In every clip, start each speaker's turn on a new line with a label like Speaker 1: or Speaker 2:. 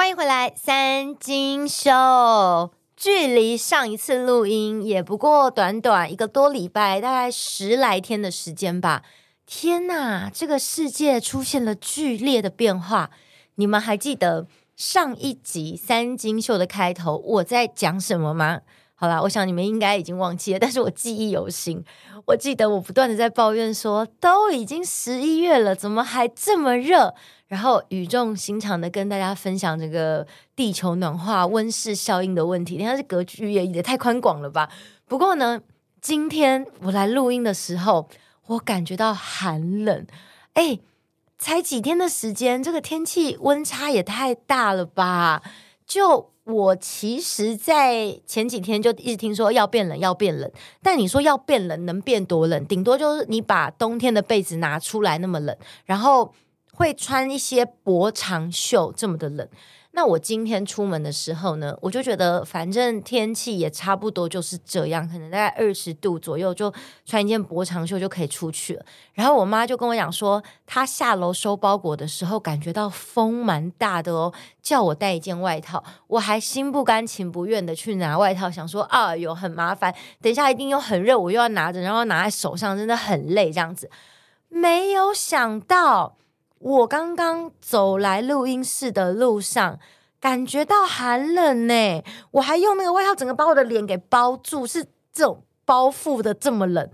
Speaker 1: 欢迎回来，三金秀。距离上一次录音也不过短短一个多礼拜，大概十来天的时间吧。天哪，这个世界出现了剧烈的变化。你们还记得上一集三金秀的开头我在讲什么吗？好啦，我想你们应该已经忘记了，但是我记忆犹新。我记得我不断的在抱怨说，都已经十一月了，怎么还这么热？然后语重心长的跟大家分享这个地球暖化温室效应的问题，你看是格局也也太宽广了吧？不过呢，今天我来录音的时候，我感觉到寒冷。哎，才几天的时间，这个天气温差也太大了吧？就我其实，在前几天就一直听说要变冷，要变冷。但你说要变冷，能变多冷？顶多就是你把冬天的被子拿出来那么冷，然后。会穿一些薄长袖，这么的冷。那我今天出门的时候呢，我就觉得反正天气也差不多就是这样，可能大概二十度左右，就穿一件薄长袖就可以出去了。然后我妈就跟我讲说，她下楼收包裹的时候感觉到风蛮大的哦，叫我带一件外套。我还心不甘情不愿的去拿外套，想说啊哟很麻烦，等一下一定又很热，我又要拿着，然后拿在手上，真的很累这样子。没有想到。我刚刚走来录音室的路上，感觉到寒冷呢。我还用那个外套整个把我的脸给包住，是这种包覆的这么冷。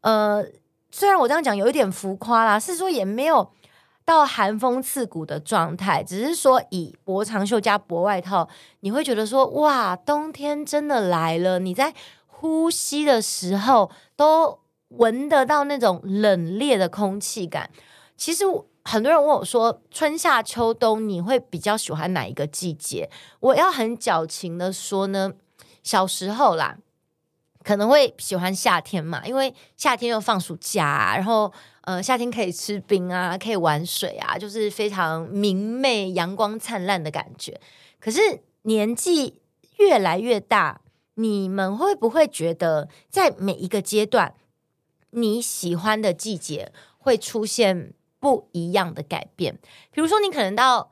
Speaker 1: 呃，虽然我这样讲有一点浮夸啦，是说也没有到寒风刺骨的状态，只是说以薄长袖加薄外套，你会觉得说哇，冬天真的来了。你在呼吸的时候都闻得到那种冷冽的空气感。其实。很多人问我说：“春夏秋冬，你会比较喜欢哪一个季节？”我要很矫情的说呢，小时候啦，可能会喜欢夏天嘛，因为夏天又放暑假，然后呃，夏天可以吃冰啊，可以玩水啊，就是非常明媚、阳光灿烂的感觉。可是年纪越来越大，你们会不会觉得，在每一个阶段，你喜欢的季节会出现？不一样的改变，比如说，你可能到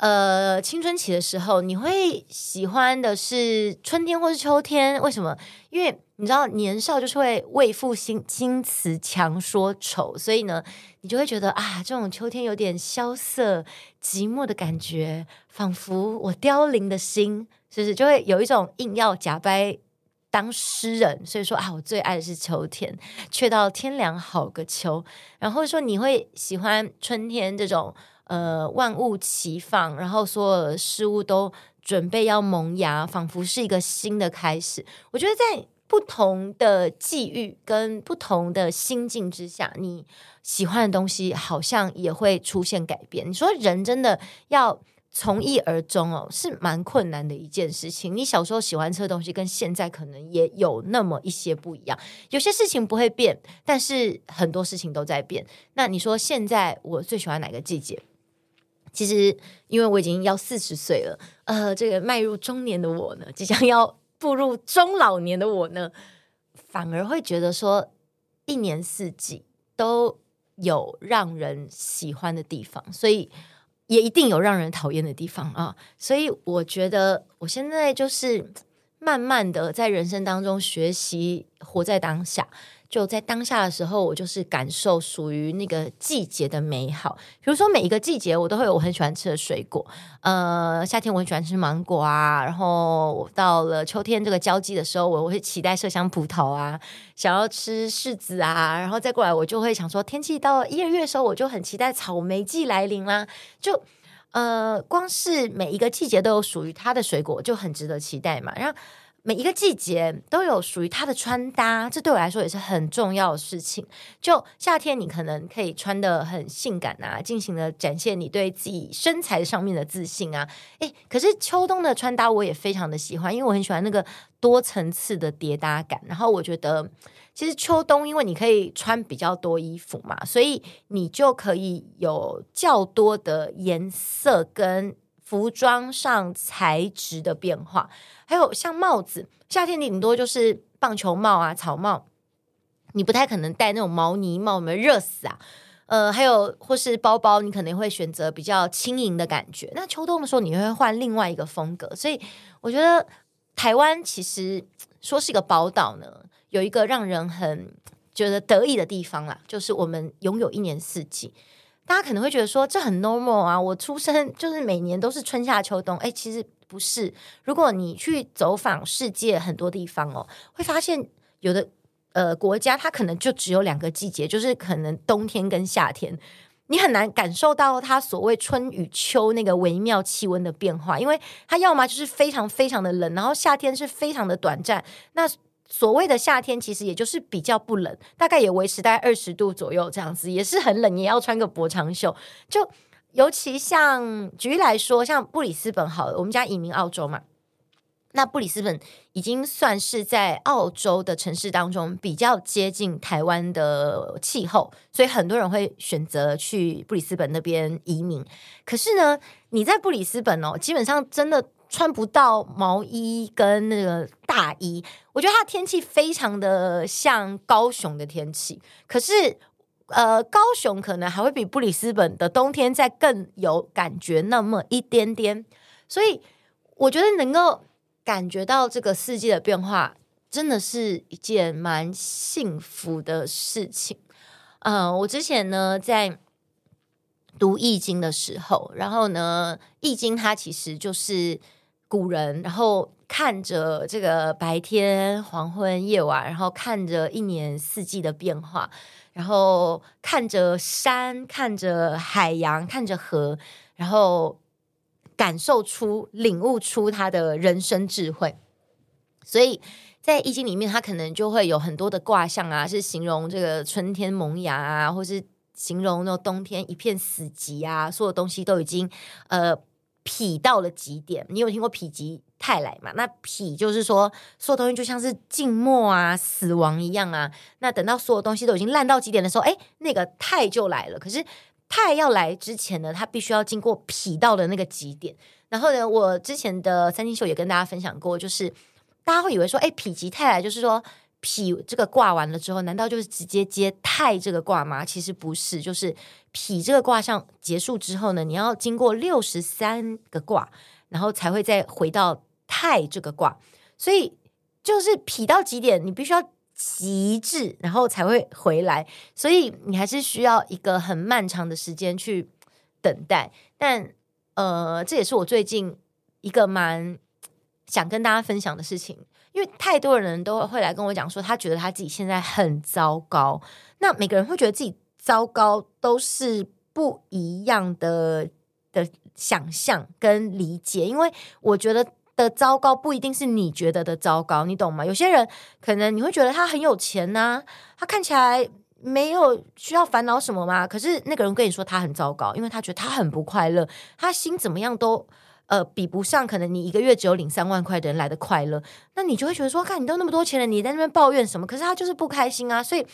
Speaker 1: 呃青春期的时候，你会喜欢的是春天或是秋天。为什么？因为你知道年少就是会为赋新新词强说愁，所以呢，你就会觉得啊，这种秋天有点萧瑟寂寞的感觉，仿佛我凋零的心，是不是就会有一种硬要假掰。当诗人，所以说啊，我最爱的是秋天，却道天凉好个秋。然后说你会喜欢春天这种呃万物齐放，然后所有事物都准备要萌芽，仿佛是一个新的开始。我觉得在不同的际遇跟不同的心境之下，你喜欢的东西好像也会出现改变。你说人真的要。从一而终哦，是蛮困难的一件事情。你小时候喜欢吃的东西，跟现在可能也有那么一些不一样。有些事情不会变，但是很多事情都在变。那你说现在我最喜欢哪个季节？其实，因为我已经要四十岁了，呃，这个迈入中年的我呢，即将要步入中老年的我呢，反而会觉得说，一年四季都有让人喜欢的地方，所以。也一定有让人讨厌的地方啊，所以我觉得我现在就是慢慢的在人生当中学习活在当下。就在当下的时候，我就是感受属于那个季节的美好。比如说，每一个季节我都会有我很喜欢吃的水果。呃，夏天我很喜欢吃芒果啊，然后到了秋天这个交际的时候，我会期待麝香葡萄啊，想要吃柿子啊，然后再过来我就会想说，天气到一二月的时候，我就很期待草莓季来临啦。就呃，光是每一个季节都有属于它的水果，就很值得期待嘛。然后。每一个季节都有属于它的穿搭，这对我来说也是很重要的事情。就夏天，你可能可以穿得很性感啊，尽情的展现你对自己身材上面的自信啊。诶，可是秋冬的穿搭我也非常的喜欢，因为我很喜欢那个多层次的叠搭感。然后我觉得，其实秋冬因为你可以穿比较多衣服嘛，所以你就可以有较多的颜色跟。服装上材质的变化，还有像帽子，夏天顶多就是棒球帽啊、草帽，你不太可能戴那种毛呢帽，有没有热死啊？呃，还有或是包包，你可能会选择比较轻盈的感觉。那秋冬的时候，你会换另外一个风格。所以我觉得台湾其实说是一个宝岛呢，有一个让人很觉得得意的地方啦，就是我们拥有一年四季。大家可能会觉得说这很 normal 啊，我出生就是每年都是春夏秋冬。哎，其实不是。如果你去走访世界很多地方哦，会发现有的呃国家它可能就只有两个季节，就是可能冬天跟夏天，你很难感受到它所谓春与秋那个微妙气温的变化，因为它要么就是非常非常的冷，然后夏天是非常的短暂。那所谓的夏天，其实也就是比较不冷，大概也维持在二十度左右这样子，也是很冷，也要穿个薄长袖。就尤其像举例来说，像布里斯本好，我们家移民澳洲嘛，那布里斯本已经算是在澳洲的城市当中比较接近台湾的气候，所以很多人会选择去布里斯本那边移民。可是呢，你在布里斯本哦，基本上真的。穿不到毛衣跟那个大衣，我觉得它的天气非常的像高雄的天气。可是，呃，高雄可能还会比布里斯本的冬天再更有感觉那么一点点。所以，我觉得能够感觉到这个四季的变化，真的是一件蛮幸福的事情。嗯、呃，我之前呢在读易经的时候，然后呢，易经它其实就是。古人，然后看着这个白天、黄昏、夜晚，然后看着一年四季的变化，然后看着山，看着海洋，看着河，然后感受出、领悟出他的人生智慧。所以在易经里面，他可能就会有很多的卦象啊，是形容这个春天萌芽啊，或是形容那冬天一片死寂啊，所有东西都已经呃。否到了极点，你有听过否极泰来嘛？那否就是说，所有东西就像是静默啊、死亡一样啊。那等到所有东西都已经烂到极点的时候，哎，那个泰就来了。可是泰要来之前呢，它必须要经过否到的那个极点。然后呢，我之前的三星秀也跟大家分享过，就是大家会以为说，哎，否极泰来就是说。脾这个卦完了之后，难道就是直接接泰这个卦吗？其实不是，就是脾这个卦象结束之后呢，你要经过六十三个卦，然后才会再回到泰这个卦。所以就是脾到极点，你必须要极致，然后才会回来。所以你还是需要一个很漫长的时间去等待。但呃，这也是我最近一个蛮想跟大家分享的事情。因为太多人都会来跟我讲说，他觉得他自己现在很糟糕。那每个人会觉得自己糟糕，都是不一样的的想象跟理解。因为我觉得的糟糕不一定是你觉得的糟糕，你懂吗？有些人可能你会觉得他很有钱呐、他看起来没有需要烦恼什么嘛。可是那个人跟你说他很糟糕，因为他觉得他很不快乐，他心怎么样都。呃，比不上可能你一个月只有领三万块的人来的快乐，那你就会觉得说，看你都那么多钱了，你在那边抱怨什么？可是他就是不开心啊，所以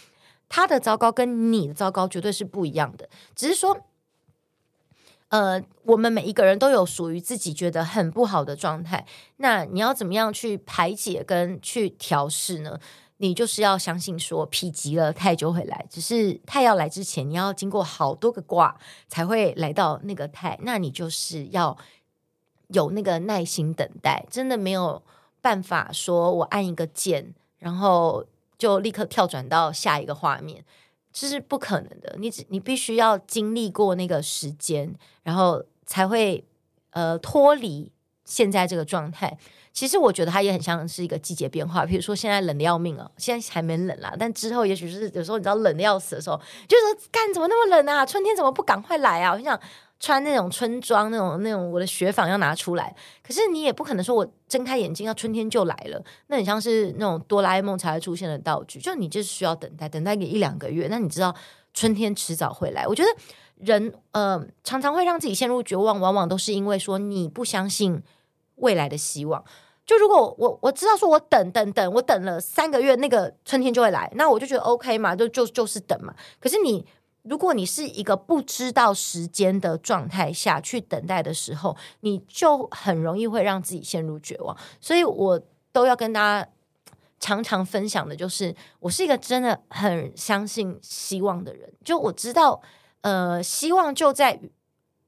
Speaker 1: 他的糟糕跟你的糟糕绝对是不一样的。只是说，呃，我们每一个人都有属于自己觉得很不好的状态，那你要怎么样去排解跟去调试呢？你就是要相信说，否极了泰就会来，只是泰要来之前，你要经过好多个卦才会来到那个泰，那你就是要。有那个耐心等待，真的没有办法说，我按一个键，然后就立刻跳转到下一个画面，这是不可能的。你只你必须要经历过那个时间，然后才会呃脱离现在这个状态。其实我觉得它也很像是一个季节变化，比如说现在冷得要命了，现在还没冷啦，但之后也许是有时候你知道冷得要死的时候，就是干怎么那么冷啊？春天怎么不赶快来啊？我就想。穿那种春装，那种那种我的雪纺要拿出来，可是你也不可能说我睁开眼睛，要春天就来了，那很像是那种哆啦 A 梦才会出现的道具，就你就是需要等待，等待个一两个月，那你知道春天迟早会来。我觉得人呃常常会让自己陷入绝望，往往都是因为说你不相信未来的希望。就如果我我知道说我等等等，我等了三个月，那个春天就会来，那我就觉得 OK 嘛，就就就是等嘛。可是你。如果你是一个不知道时间的状态下去等待的时候，你就很容易会让自己陷入绝望。所以我都要跟大家常常分享的，就是我是一个真的很相信希望的人。就我知道呃，希望就在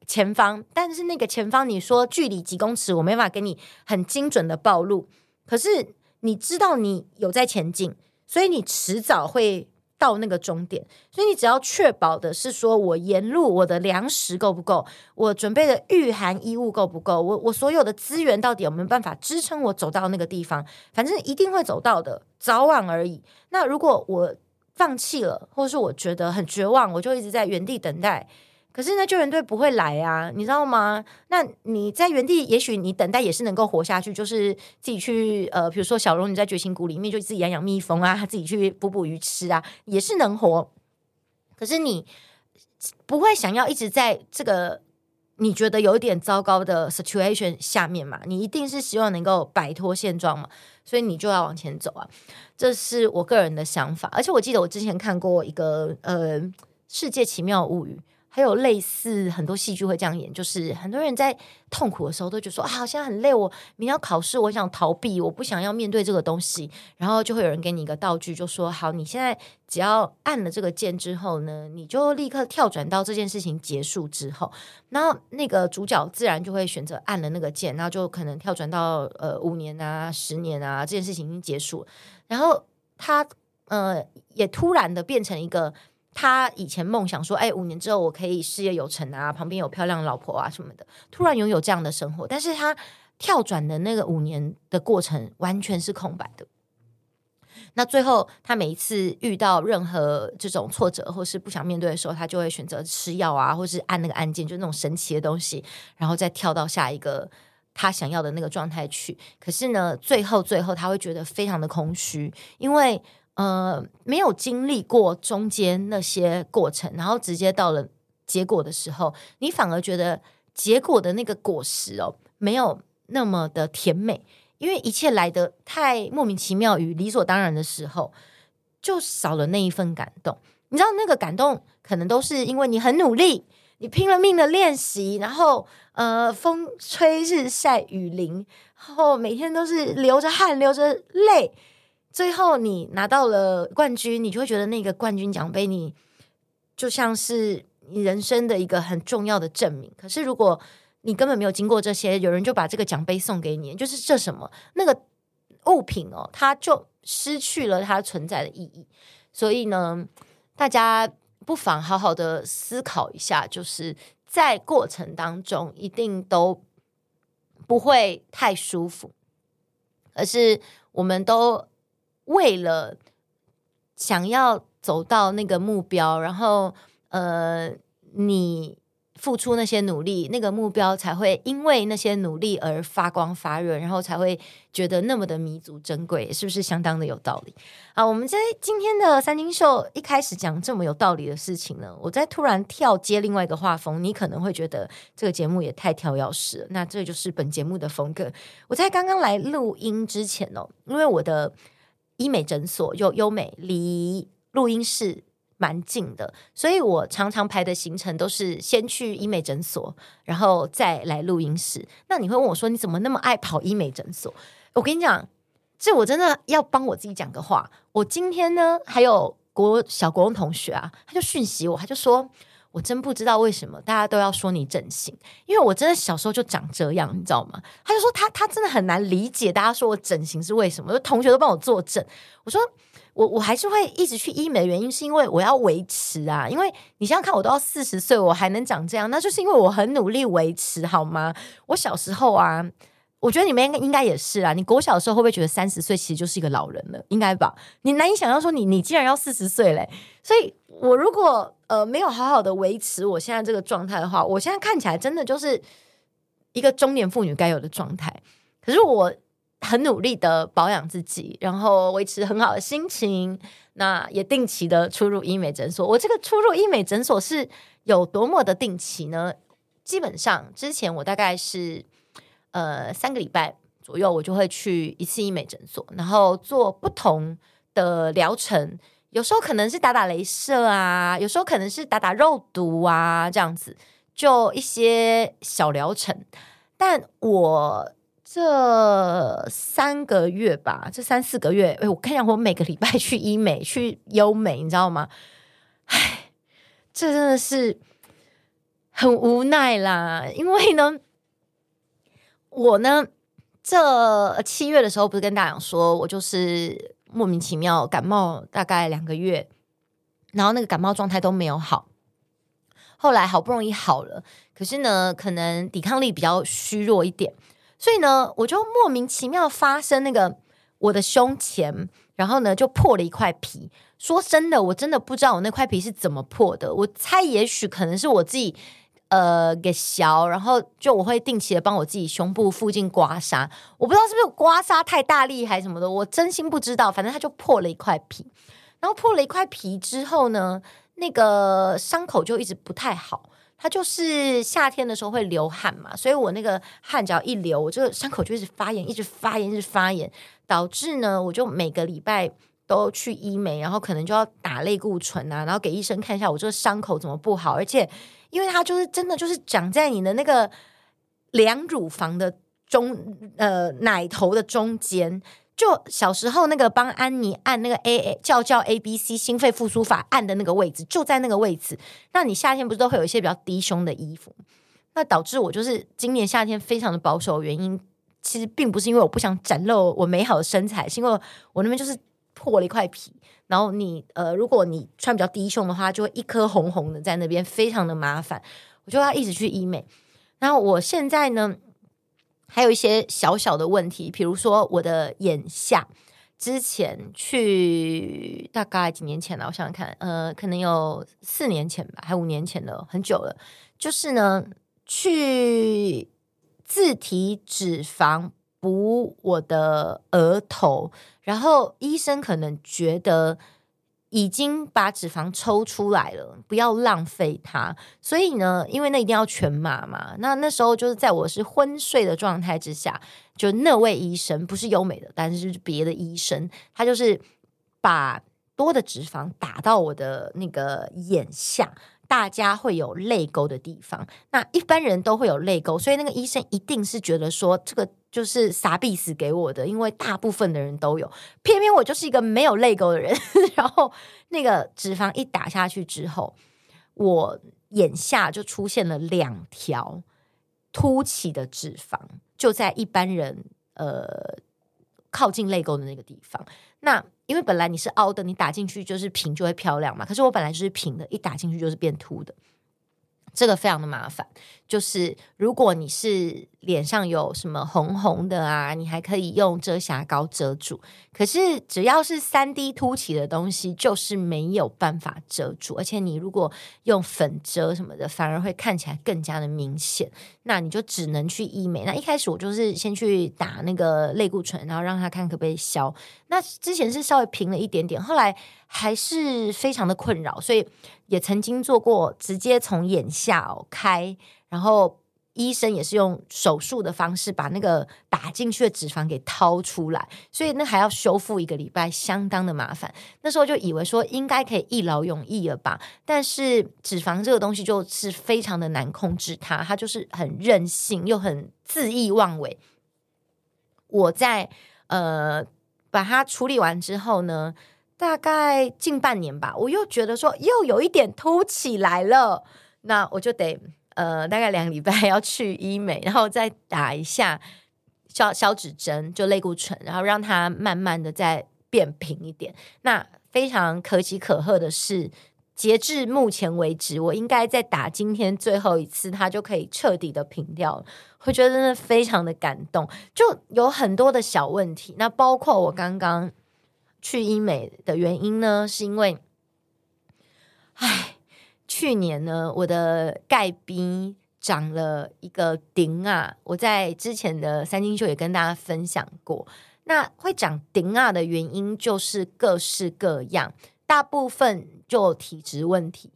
Speaker 1: 前方，但是那个前方，你说距离几公尺，我没法给你很精准的暴露。可是你知道你有在前进，所以你迟早会。到那个终点，所以你只要确保的是说，我沿路我的粮食够不够，我准备的御寒衣物够不够，我我所有的资源到底有没有办法支撑我走到那个地方？反正一定会走到的，早晚而已。那如果我放弃了，或者是我觉得很绝望，我就一直在原地等待。可是呢，救援队不会来啊，你知道吗？那你在原地，也许你等待也是能够活下去，就是自己去呃，比如说小龙你在绝情谷里面就自己养养蜜蜂啊，自己去捕捕鱼吃啊，也是能活。可是你不会想要一直在这个你觉得有点糟糕的 situation 下面嘛？你一定是希望能够摆脱现状嘛？所以你就要往前走啊，这是我个人的想法。而且我记得我之前看过一个呃《世界奇妙物语》。还有类似很多戏剧会这样演，就是很多人在痛苦的时候都觉得说啊，现在很累，我明天要考试，我想逃避，我不想要面对这个东西。然后就会有人给你一个道具，就说好，你现在只要按了这个键之后呢，你就立刻跳转到这件事情结束之后。然后那个主角自然就会选择按了那个键，然后就可能跳转到呃五年啊、十年啊，这件事情已经结束。然后他呃也突然的变成一个。他以前梦想说：“哎，五年之后我可以事业有成啊，旁边有漂亮老婆啊什么的。”突然拥有这样的生活，但是他跳转的那个五年的过程完全是空白的。那最后，他每一次遇到任何这种挫折或是不想面对的时候，他就会选择吃药啊，或是按那个按键，就那种神奇的东西，然后再跳到下一个他想要的那个状态去。可是呢，最后最后他会觉得非常的空虚，因为。呃，没有经历过中间那些过程，然后直接到了结果的时候，你反而觉得结果的那个果实哦，没有那么的甜美，因为一切来得太莫名其妙与理所当然的时候，就少了那一份感动。你知道那个感动，可能都是因为你很努力，你拼了命的练习，然后呃，风吹日晒雨淋，然后每天都是流着汗，流着泪。最后你拿到了冠军，你就会觉得那个冠军奖杯，你就像是你人生的一个很重要的证明。可是如果你根本没有经过这些，有人就把这个奖杯送给你，就是这什么那个物品哦，它就失去了它存在的意义。所以呢，大家不妨好好的思考一下，就是在过程当中一定都不会太舒服，而是我们都。为了想要走到那个目标，然后呃，你付出那些努力，那个目标才会因为那些努力而发光发热，然后才会觉得那么的弥足珍贵，是不是相当的有道理？啊，我们在今天的三金秀一开始讲这么有道理的事情呢，我在突然跳接另外一个画风，你可能会觉得这个节目也太跳跃式了。那这就是本节目的风格。我在刚刚来录音之前哦，因为我的。医美诊所又优美，离录音室蛮近的，所以我常常排的行程都是先去医美诊所，然后再来录音室。那你会问我说：“你怎么那么爱跑医美诊所？”我跟你讲，这我真的要帮我自己讲个话。我今天呢，还有国小国中同学啊，他就讯息我，他就说。我真不知道为什么大家都要说你整形，因为我真的小时候就长这样，你知道吗？他就说他他真的很难理解大家说我整形是为什么，就同学都帮我作证。我说我我还是会一直去医美的原因是因为我要维持啊，因为你想想看，我都要四十岁，我还能长这样，那就是因为我很努力维持，好吗？我小时候啊，我觉得你们应该应该也是啊，你国小的时候会不会觉得三十岁其实就是一个老人了？应该吧？你难以想象说你你既然要四十岁嘞，所以我如果。呃，没有好好的维持我现在这个状态的话，我现在看起来真的就是一个中年妇女该有的状态。可是我很努力的保养自己，然后维持很好的心情，那也定期的出入医美诊所。我这个出入医美诊所是有多么的定期呢？基本上之前我大概是呃三个礼拜左右，我就会去一次医美诊所，然后做不同的疗程。有时候可能是打打雷射啊，有时候可能是打打肉毒啊，这样子就一些小疗程。但我这三个月吧，这三四个月，哎，我看一下，我每个礼拜去医美去优美，你知道吗？唉，这真的是很无奈啦。因为呢，我呢，这七月的时候不是跟大家说，我就是莫名其妙感冒大概两个月，然后那个感冒状态都没有好。后来好不容易好了，可是呢，可能抵抗力比较虚弱一点，所以呢，我就莫名其妙发生那个我的胸前，然后呢就破了一块皮。说真的，我真的不知道我那块皮是怎么破的。我猜也许可能是我自己呃给削，然后就我会定期的帮我自己胸部附近刮痧。我不知道是不是刮痧太大力还是什么的，我真心不知道。反正它就破了一块皮，然后破了一块皮之后呢，那个伤口就一直不太好，它就是夏天的时候会流汗嘛，所以我那个汗只要一流，我这个伤口就一直发炎，一直发炎，一直发炎，导致呢，我就每个礼拜都去医美，然后可能就要打类固醇啊，然后给医生看一下我这个伤口怎么不好，而且因为它就是真的就是长在你的那个两乳房的中呃奶头的中间。就小时候那个帮安妮按那个 A A 叫叫 A B C 心肺复苏法按的那个位置，就在那个位置。那你夏天不是都会有一些比较低胸的衣服？那导致我就是今年夏天非常的保守原因，其实并不是因为我不想展露我美好的身材，是因为我那边就是破了一块皮。然后你呃，如果你穿比较低胸的话，就会一颗红红的在那边，非常的麻烦。我就要一直去医美。然后我现在呢？还有一些小小的问题，比如说我的眼下，之前去大概几年前了，我想想看，呃，可能有四年前吧，还五年前了，很久了。就是呢，去自体脂肪补我的额头，然后医生可能觉得。已经把脂肪抽出来了，不要浪费它。所以呢，因为那一定要全麻嘛。那那时候就是在我是昏睡的状态之下，就那位医生不是优美的，但是别的医生，他就是把多的脂肪打到我的那个眼下。大家会有泪沟的地方，那一般人都会有泪沟，所以那个医生一定是觉得说这个就是撒币死给我的，因为大部分的人都有，偏偏我就是一个没有泪沟的人。然后那个脂肪一打下去之后，我眼下就出现了两条凸起的脂肪，就在一般人呃靠近泪沟的那个地方。那因为本来你是凹的，你打进去就是平，就会漂亮嘛。可是我本来就是平的，一打进去就是变凸的。这个非常的麻烦，就是如果你是脸上有什么红红的啊，你还可以用遮瑕膏遮住。可是只要是三 D 凸起的东西，就是没有办法遮住。而且你如果用粉遮什么的，反而会看起来更加的明显。那你就只能去医美。那一开始我就是先去打那个类固醇，然后让他看可不可以消。那之前是稍微平了一点点，后来还是非常的困扰，所以。也曾经做过直接从眼下开，然后医生也是用手术的方式把那个打进去的脂肪给掏出来，所以那还要修复一个礼拜，相当的麻烦。那时候就以为说应该可以一劳永逸了吧，但是脂肪这个东西就是非常的难控制它，它就是很任性又很恣意妄为。我在呃把它处理完之后呢，大概近半年吧，我又觉得说又有一点凸起来了，那我就得呃大概两个礼拜要去医美，然后再打一下消消脂针，就类固醇，然后让它慢慢的再变平一点。那非常可喜可贺的是，截至目前为止，我应该再打今天最后一次，它就可以彻底的平掉了。我觉得真的非常的感动，就有很多的小问题，那包括我刚刚。去医美的原因呢，是因为，唉，去年呢，我的盖鼻长了一个顶啊。我在之前的三金秀也跟大家分享过，那会长顶啊的原因就是各式各样，大部分就体质问题。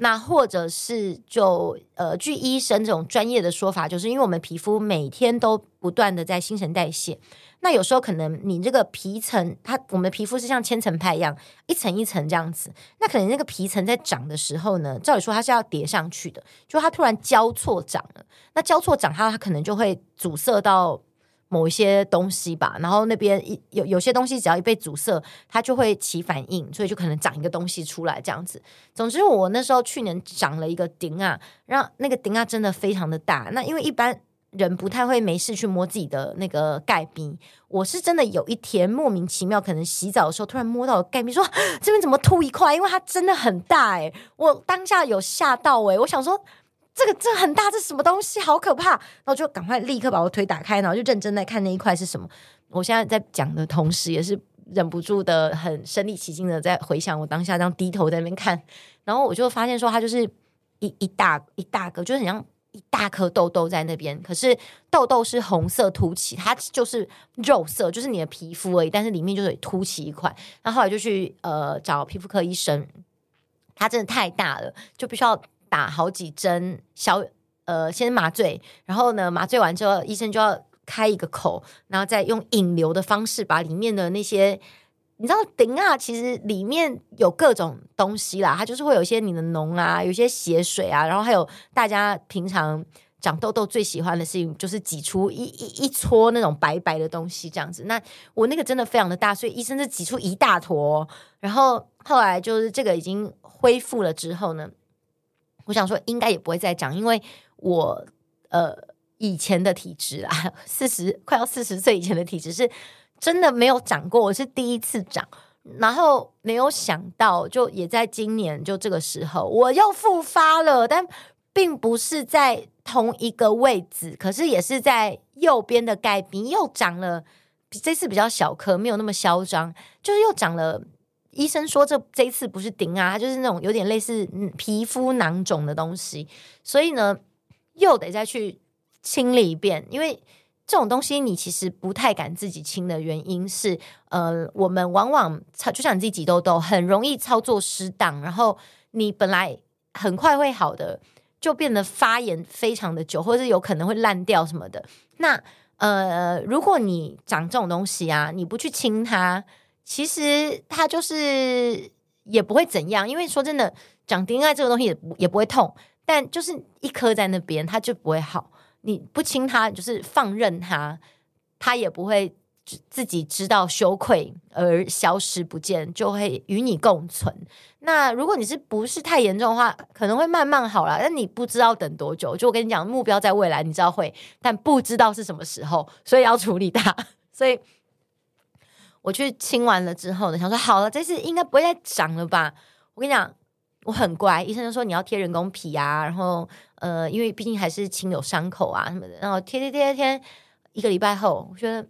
Speaker 1: 那或者是就呃，据医生这种专业的说法，就是因为我们皮肤每天都不断的在新陈代谢，那有时候可能你这个皮层，它我们的皮肤是像千层派一样，一层一层这样子，那可能那个皮层在长的时候呢，照理说它是要叠上去的，就它突然交错长了，那交错长它它可能就会阻塞到某一些东西吧，然后那边有有些东西只要一被阻塞，它就会起反应，所以就可能长一个东西出来这样子。总之，我那时候去年长了一个顶啊，让那个顶啊真的非常的大。那因为一般人不太会没事去摸自己的那个盖壁，我是真的有一天莫名其妙，可能洗澡的时候突然摸到盖壁，说这边怎么凸一块？因为它真的很大诶，我当下有吓到诶，我想说。这个这很大，这什么东西？好可怕！然后就赶快立刻把我腿打开，然后就认真在看那一块是什么。我现在在讲的同时，也是忍不住的很身临其境的在回想我当下这样低头在那边看，然后我就发现说，它就是一一大一大个，就是很像一大颗痘痘在那边。可是痘痘是红色凸起，它就是肉色，就是你的皮肤而已，但是里面就是凸起一块。那后来就去呃找皮肤科医生，它真的太大了，就必须要。打好几针小呃，先麻醉，然后呢，麻醉完之后，医生就要开一个口，然后再用引流的方式把里面的那些，你知道顶啊，其实里面有各种东西啦，它就是会有一些你的脓啊，有一些血水啊，然后还有大家平常长痘痘最喜欢的事情，就是挤出一一一撮那种白白的东西这样子。那我那个真的非常的大，所以医生就挤出一大坨，然后后来就是这个已经恢复了之后呢。我想说，应该也不会再长，因为我呃以前的体质啊，四十快要四十岁以前的体质是真的没有长过，我是第一次长，然后没有想到，就也在今年就这个时候我又复发了，但并不是在同一个位置，可是也是在右边的盖壁又长了，这次比较小颗，没有那么嚣张，就是又长了。医生说这这一次不是顶啊，就是那种有点类似皮肤囊肿的东西，所以呢又得再去清理一遍。因为这种东西你其实不太敢自己清的原因是，呃，我们往往就像你自己挤痘痘，很容易操作失当，然后你本来很快会好的，就变得发炎非常的久，或者是有可能会烂掉什么的。那呃，如果你长这种东西啊，你不去清它。其实它就是也不会怎样，因为说真的，长丁爱这个东西也不也不会痛，但就是一颗在那边，它就不会好。你不亲他，就是放任他，他也不会自己知道羞愧而消失不见，就会与你共存。那如果你是不是太严重的话，可能会慢慢好了，但你不知道等多久。就我跟你讲，目标在未来，你知道会，但不知道是什么时候，所以要处理它，所以。我去清完了之后呢，想说好了，这次应该不会再长了吧？我跟你讲，我很乖，医生就说你要贴人工皮啊，然后呃，因为毕竟还是亲有伤口啊什么的，然后贴贴贴贴，一个礼拜后，我觉得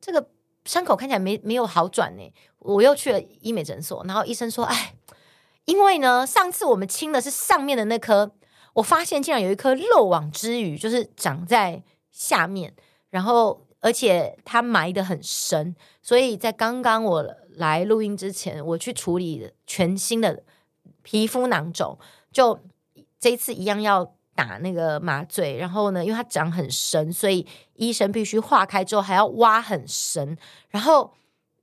Speaker 1: 这个伤口看起来没没有好转呢。我又去了医美诊所，然后医生说，哎，因为呢，上次我们清的是上面的那颗，我发现竟然有一颗漏网之鱼，就是长在下面，然后。而且它埋得很深，所以在刚刚我来录音之前，我去处理全新的皮肤囊肿，就这一次一样要打那个麻醉。然后呢，因为它长很深，所以医生必须化开之后还要挖很深。然后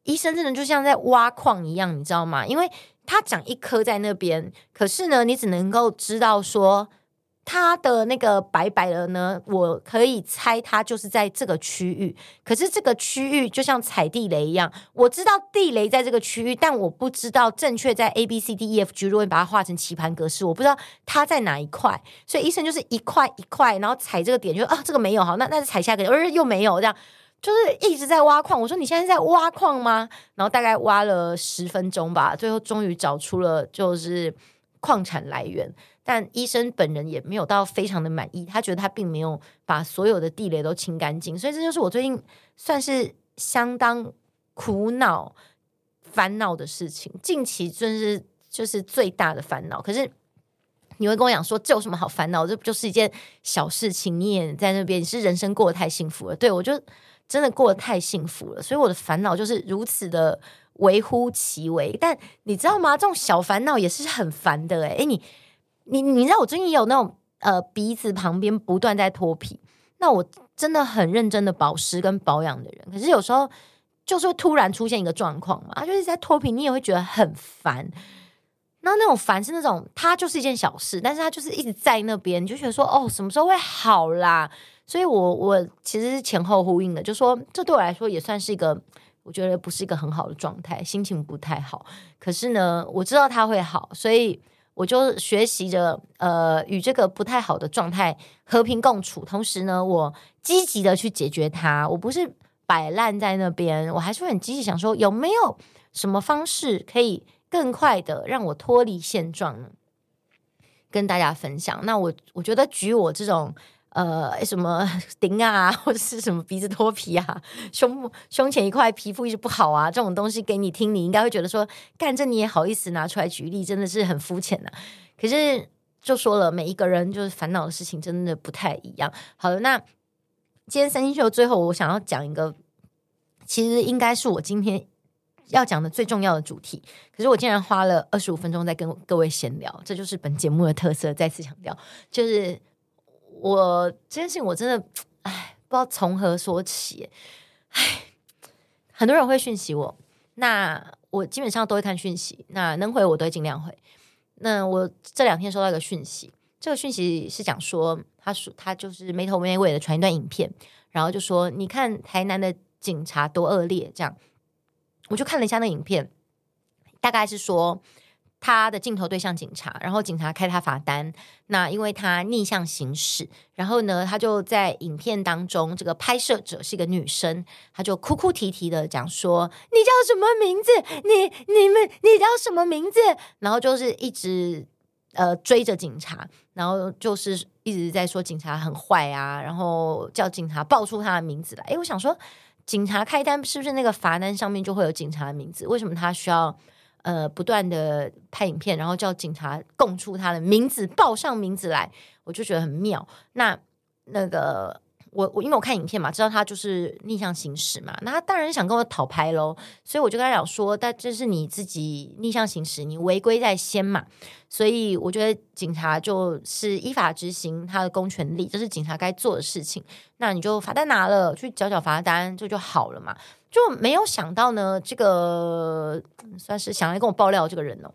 Speaker 1: 医生真的就像在挖矿一样，你知道吗？因为它长一颗在那边，可是呢，你只能够知道说。它的那个白白的呢，我可以猜它就是在这个区域。可是这个区域就像踩地雷一样，我知道地雷在这个区域，但我不知道正确在 A B C D E F G。如果你把它画成棋盘格式，我不知道它在哪一块。所以医生就是一块一块，然后踩这个点就，啊这个没有好，那那就踩下个，而又没有这样，就是一直在挖矿。我说你现在在挖矿吗？然后大概挖了十分钟吧，最后终于找出了就是矿产来源。但医生本人也没有到非常的满意，他觉得他并没有把所有的地雷都清干净，所以这就是我最近算是相当苦恼、烦恼的事情。近期真是就是最大的烦恼。可是你会跟我讲说，这有什么好烦恼？这不就是一件小事情？你也在那边，你是人生过得太幸福了。对，我就真的过得太幸福了，所以我的烦恼就是如此的微乎其微。但你知道吗？这种小烦恼也是很烦的、欸。诶，你。你你知道我最近也有那种呃鼻子旁边不断在脱皮，那我真的很认真的保湿跟保养的人，可是有时候就是会突然出现一个状况嘛，就是在脱皮，你也会觉得很烦。那那种烦是那种它就是一件小事，但是它就是一直在那边，你就觉得说哦什么时候会好啦？所以我我其实前后呼应的，就说这对我来说也算是一个，我觉得不是一个很好的状态，心情不太好。可是呢，我知道它会好，所以我就学习着呃与这个不太好的状态和平共处，同时呢，我积极的去解决它。我不是摆烂在那边，我还是会很积极想说有没有什么方式可以更快的让我脱离现状呢？跟大家分享。那我我觉得举我这种。呃，什么顶啊，或者是什么鼻子脱皮啊，胸胸前一块皮肤一直不好啊，这种东西给你听，你应该会觉得说，干这你也好意思拿出来举例，真的是很肤浅呐。可是就说了，每一个人就是烦恼的事情真的不太一样。好了，那今天三星秀最后我想要讲一个，其实应该是我今天要讲的最重要的主题，可是我竟然花了二十五分钟在跟各位闲聊，这就是本节目的特色。再次强调，就是。我这件事情我真的，哎，不知道从何说起，哎，很多人会讯息我，那我基本上都会看讯息，那能回我都会尽量回。那我这两天收到一个讯息，这个讯息是讲说，他说他就是没头没尾的传一段影片，然后就说你看台南的警察多恶劣，这样，我就看了一下那影片，大概是说。他的镜头对向警察，然后警察开他罚单。那因为他逆向行驶，然后呢，他就在影片当中，这个拍摄者是一个女生，他就哭哭啼啼的讲说：“你叫什么名字？你你们你叫什么名字？”然后就是一直呃追着警察，然后就是一直在说警察很坏啊，然后叫警察报出他的名字来。诶，我想说，警察开单是不是那个罚单上面就会有警察的名字？为什么他需要？呃，不断的拍影片，然后叫警察供出他的名字，报上名字来，我就觉得很妙。那那个我我因为我看影片嘛，知道他就是逆向行驶嘛，那他当然想跟我讨拍喽，所以我就跟他讲说，但这是你自己逆向行驶，你违规在先嘛，所以我觉得警察就是依法执行他的公权力，这是警察该做的事情。那你就罚单拿了，去缴缴罚单，这就，好了嘛。就没有想到呢，这个算是想来跟我爆料这个人哦，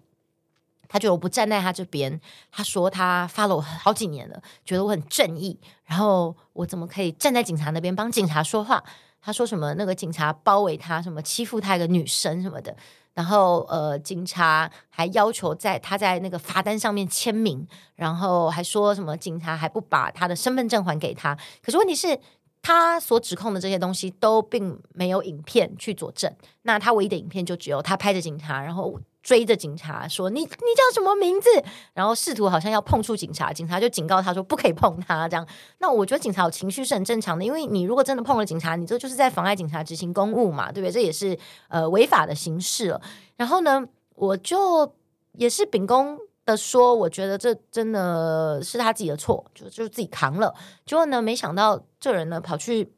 Speaker 1: 他觉得我不站在他这边，他说他发了我好几年了，觉得我很正义，然后我怎么可以站在警察那边帮警察说话？他说什么那个警察包围他，什么欺负他一个女生什么的，然后呃，警察还要求在他在那个罚单上面签名，然后还说什么警察还不把他的身份证还给他，可是问题是。他所指控的这些东西都并没有影片去佐证，那他唯一的影片就只有他拍着警察，然后追着警察说：“你你叫什么名字？”然后试图好像要碰触警察，警察就警告他说：“不可以碰他。”这样，那我觉得警察有情绪是很正常的，因为你如果真的碰了警察，你这就是在妨碍警察执行公务嘛，对不对？这也是呃违法的形式了。然后呢，我就也是秉公。的说，我觉得这真的是他自己的错，就就是自己扛了。结果呢，没想到这人呢跑去，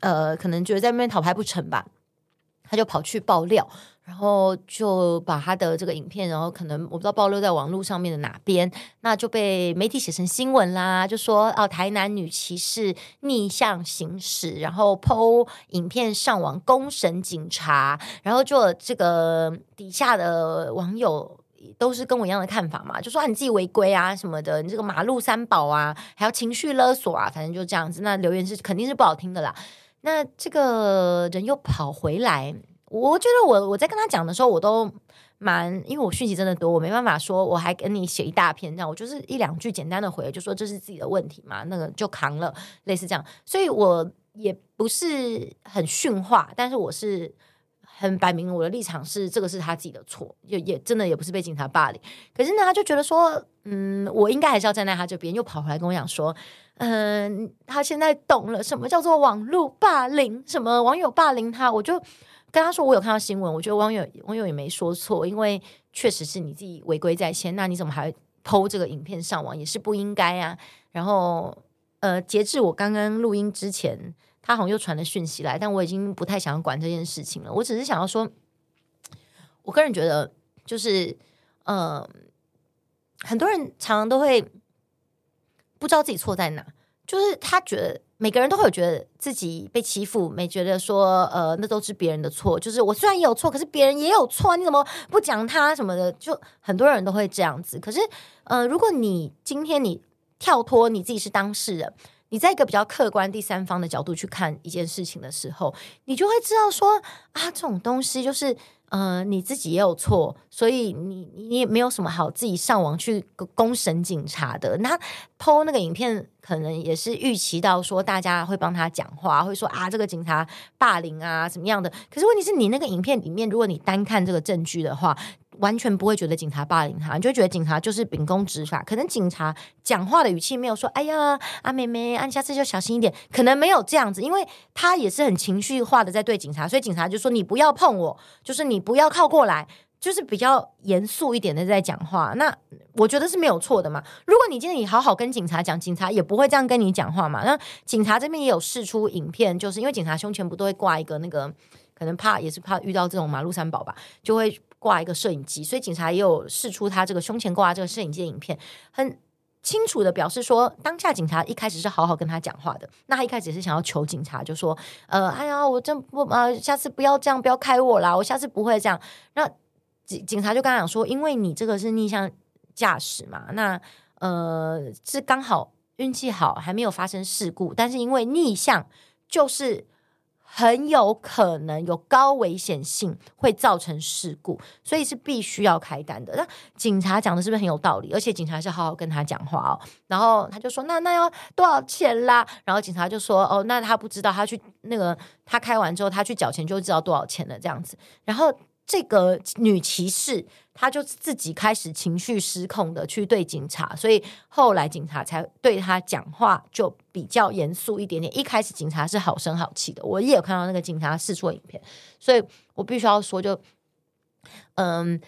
Speaker 1: 呃，可能觉得在那边讨拍不成吧，他就跑去爆料，然后就把他的这个影片，然后可能我不知道暴露在网络上面的哪边，那就被媒体写成新闻啦，就说哦，台南女骑士逆向行驶，然后 PO 影片上网公审警察，然后就这个底下的网友。都是跟我一样的看法嘛，就说啊，你自己违规啊什么的，你这个马路三宝啊，还要情绪勒索啊，反正就这样子。那留言是肯定是不好听的啦。那这个人又跑回来，我觉得我我在跟他讲的时候，我都蛮，因为我讯息真的多，我没办法说我还跟你写一大篇这样，我就是一两句简单的回，就说这是自己的问题嘛，那个就扛了，类似这样。所以我也不是很训话，但是我是。很摆明我的立场是这个是他自己的错，也也真的也不是被警察霸凌。可是呢，他就觉得说，嗯，我应该还是要站在他这边，又跑回来跟我讲说，嗯，他现在懂了什么叫做网络霸凌，什么网友霸凌他。我就跟他说，我有看到新闻，我觉得网友网友也没说错，因为确实是你自己违规在先，那你怎么还偷这个影片上网，也是不应该啊。然后，呃，截至我刚刚录音之前。他好像又传了讯息来，但我已经不太想要管这件事情了。我只是想要说，我个人觉得，就是，呃，很多人常常都会不知道自己错在哪，就是他觉得每个人都会有觉得自己被欺负，没觉得说，呃，那都是别人的错。就是我虽然也有错，可是别人也有错，你怎么不讲他什么的？就很多人都会这样子。可是，呃，如果你今天你跳脱你自己是当事人。你在一个比较客观第三方的角度去看一件事情的时候，你就会知道说啊，这种东西就是。呃，你自己也有错，所以你你也没有什么好自己上网去公审警察的。那 PO 那个影片，可能也是预期到说大家会帮他讲话，会说啊这个警察霸凌啊什么样的。可是问题是你那个影片里面，如果你单看这个证据的话，完全不会觉得警察霸凌他，你就觉得警察就是秉公执法。可能警察讲话的语气没有说“哎呀，阿妹妹，啊，你下次就小心一点”，可能没有这样子，因为他也是很情绪化的在对警察，所以警察就说：“你不要碰我，就是你不要靠过来，就是比较严肃一点的在讲话。”那我觉得是没有错的嘛。如果你今天你好好跟警察讲，警察也不会这样跟你讲话嘛。那警察这边也有释出影片，就是因为警察胸前不都会挂一个那个，可能怕也是怕遇到这种马路三宝吧，就会。挂一个摄影机，所以警察也有释出他这个胸前挂这个摄影机的影片，很清楚的表示说，当下警察一开始是好好跟他讲话的。那他一开始也是想要求警察，就说：“呃，哎呀，我真不啊，下次不要这样，不要开我啦，我下次不会这样。”那警警察就跟他讲说：“因为你这个是逆向驾驶嘛，那呃是刚好运气好，还没有发生事故，但是因为逆向就是。”很有可能有高危险性，会造成事故，所以是必须要开单的。那警察讲的是不是很有道理？而且警察是好好跟他讲话哦。然后他就说：“那那要多少钱啦？”然后警察就说：“哦，那他不知道，他去那个他开完之后，他去缴钱就知道多少钱了。”这样子，然后。这个女骑士，她就自己开始情绪失控的去对警察，所以后来警察才对她讲话就比较严肃一点点。一开始警察是好声好气的，我也有看到那个警察试错影片，所以我必须要说，就嗯。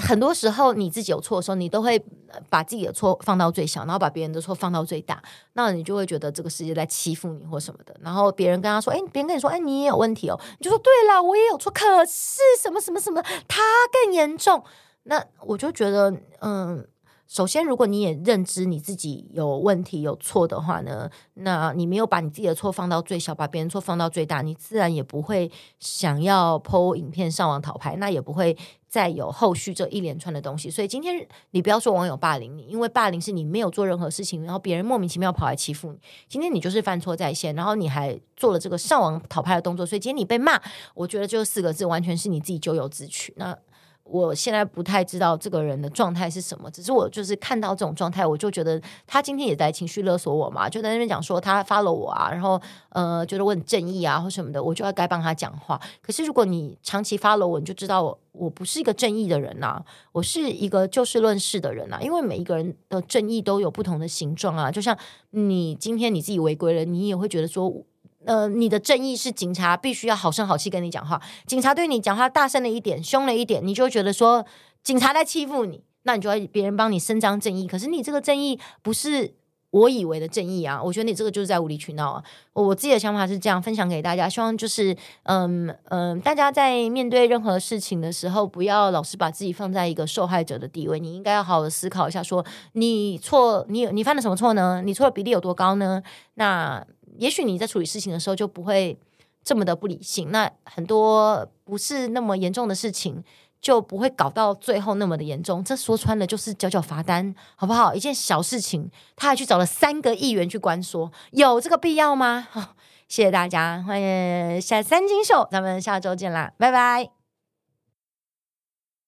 Speaker 1: 很多时候你自己有错的时候，你都会把自己的错放到最小，然后把别人的错放到最大，那你就会觉得这个世界在欺负你或什么的。然后别人跟他说：“哎，别人跟你说，哎，你也有问题哦。”你就说：“对了，我也有错，可是什么什么什么，他更严重。”那我就觉得，嗯。首先，如果你也认知你自己有问题、有错的话呢，那你没有把你自己的错放到最小，把别人错放到最大，你自然也不会想要 PO 影片上网讨拍，那也不会再有后续这一连串的东西。所以今天你不要说网友霸凌你，因为霸凌是你没有做任何事情，然后别人莫名其妙跑来欺负你。今天你就是犯错在先，然后你还做了这个上网讨拍的动作，所以今天你被骂，我觉得就四个字，完全是你自己咎由自取。那。我现在不太知道这个人的状态是什么，只是我就是看到这种状态，我就觉得他今天也在情绪勒索我嘛，就在那边讲说他发了我啊，然后呃觉得我很正义啊或什么的，我就要该帮他讲话。可是如果你长期发了我，你就知道我我不是一个正义的人呐、我是一个就事论事的人呐、因为每一个人的正义都有不同的形状啊，就像你今天你自己违规了，你也会觉得说。呃，你的正义是警察必须要好声好气跟你讲话，警察对你讲话大声了一点，凶了一点，你就会觉得说警察在欺负你，那你就会别人帮你伸张正义。可是你这个正义不是我以为的正义啊，我觉得你这个就是在无理取闹啊。我自己的想法是这样，分享给大家，希望就是嗯嗯、大家在面对任何事情的时候，不要老是把自己放在一个受害者的地位，你应该要好好的思考一下，说你错，你你犯了什么错呢？你错的比例有多高呢？那。也许你在处理事情的时候就不会这么的不理性，那很多不是那么严重的事情就不会搞到最后那么的严重。这说穿了就是缴缴罚单，好不好？一件小事情，他还去找了三个议员去关说，有这个必要吗？好，谢谢大家，欢迎下三金秀，咱们下周见啦，拜拜。